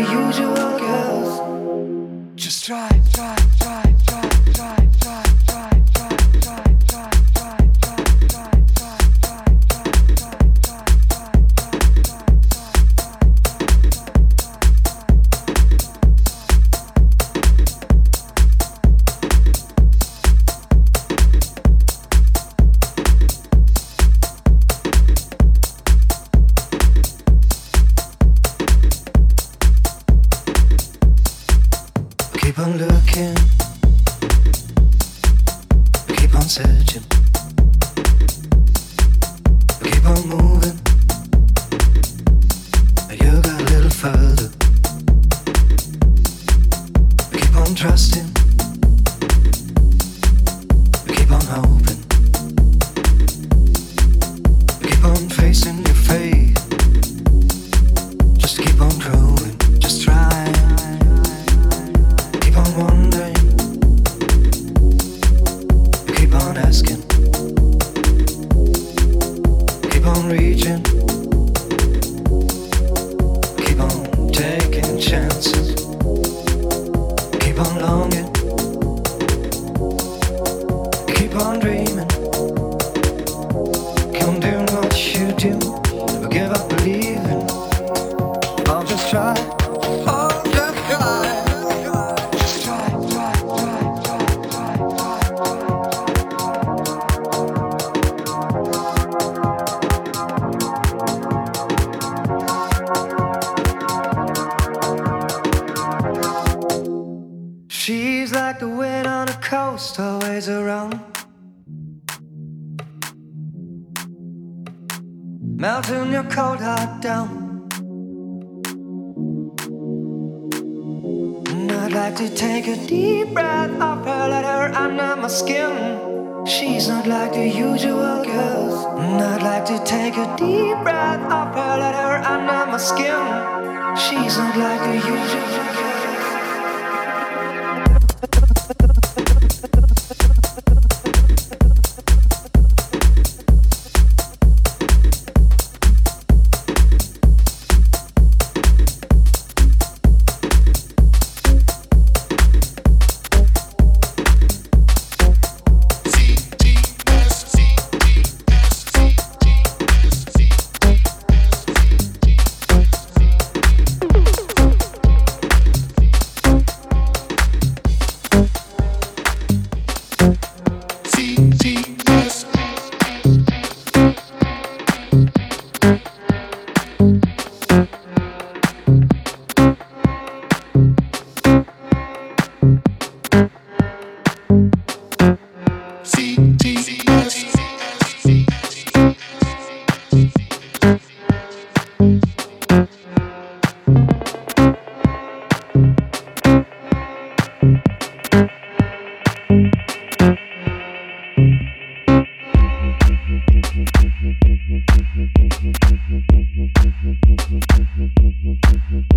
usual Thank you.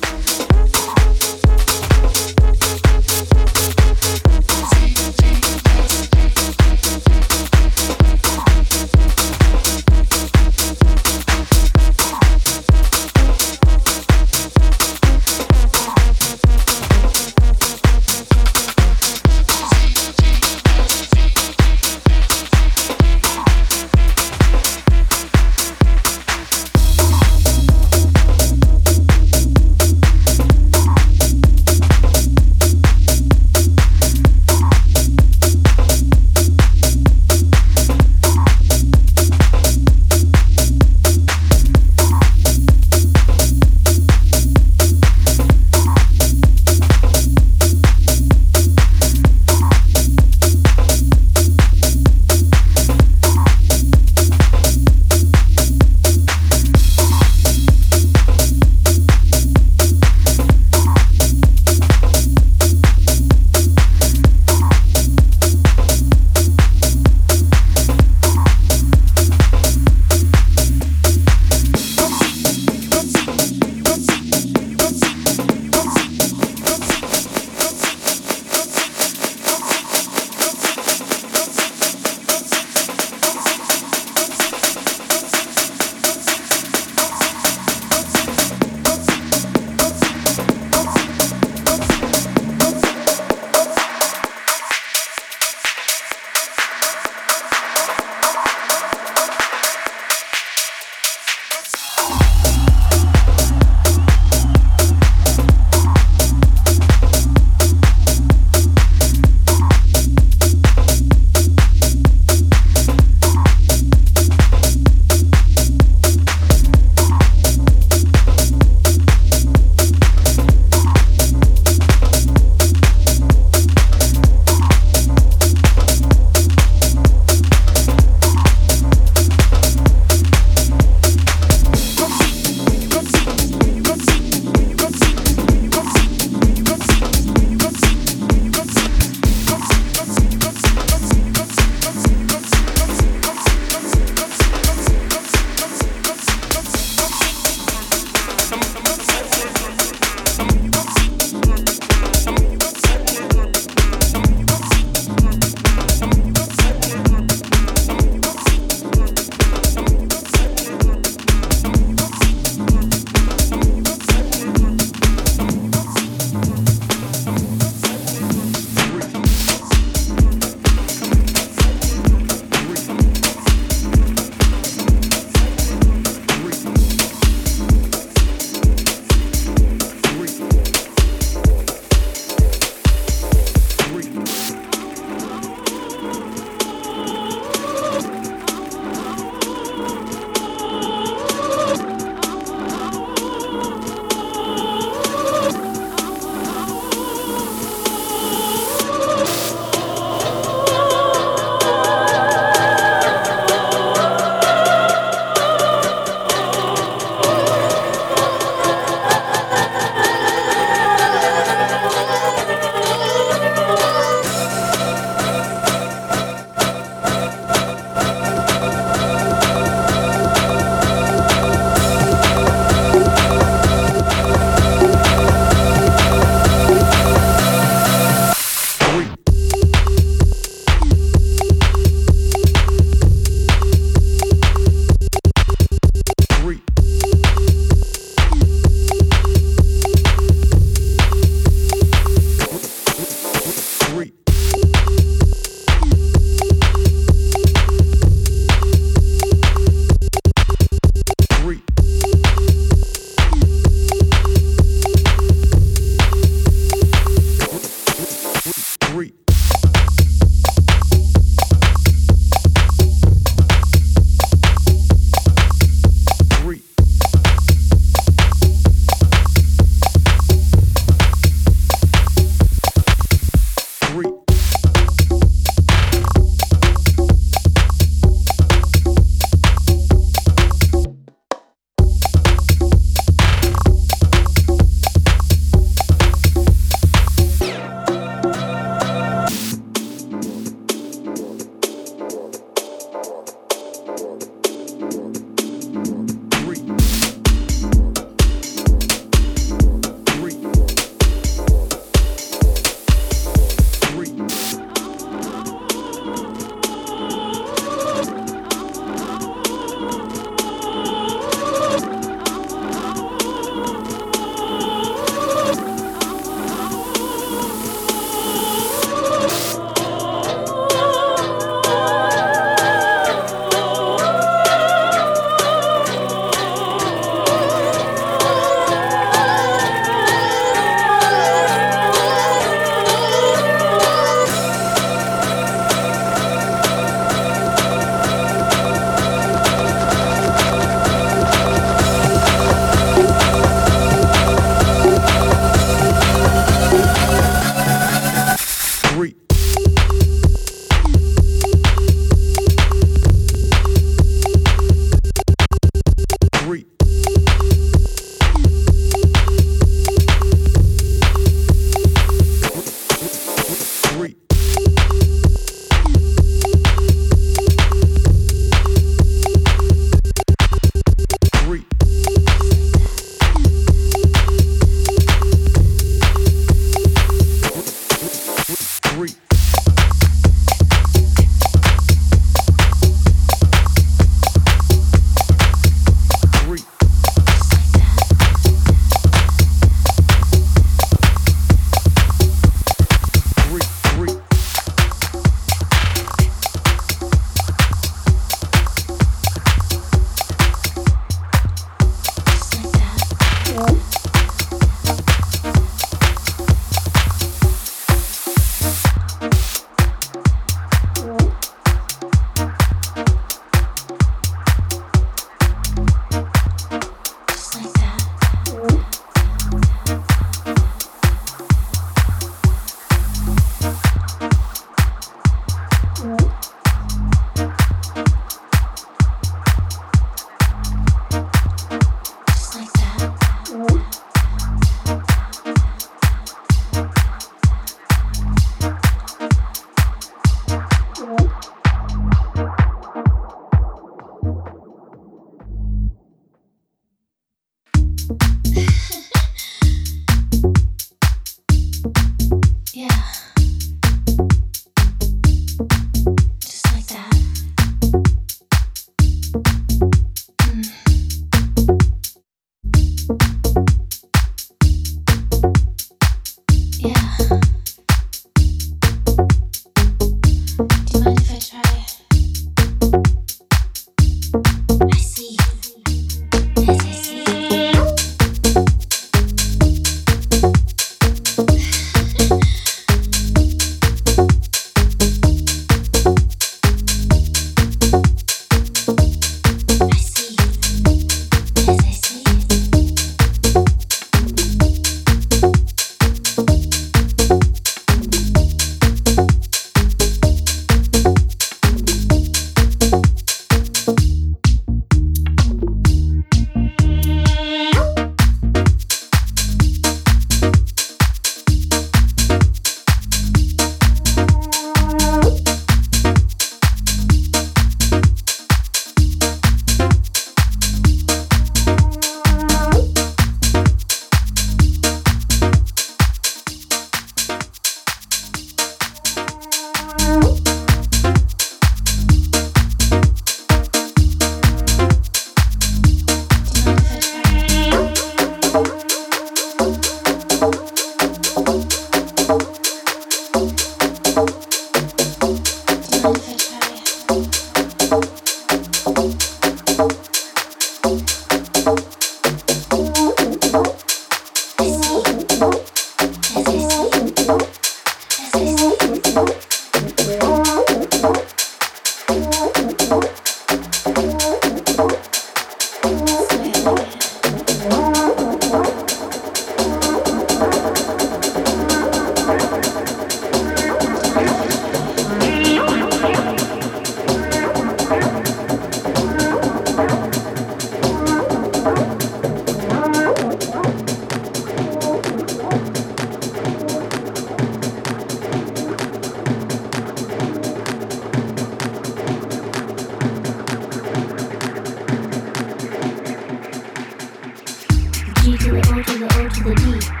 G to the O to the O to the D.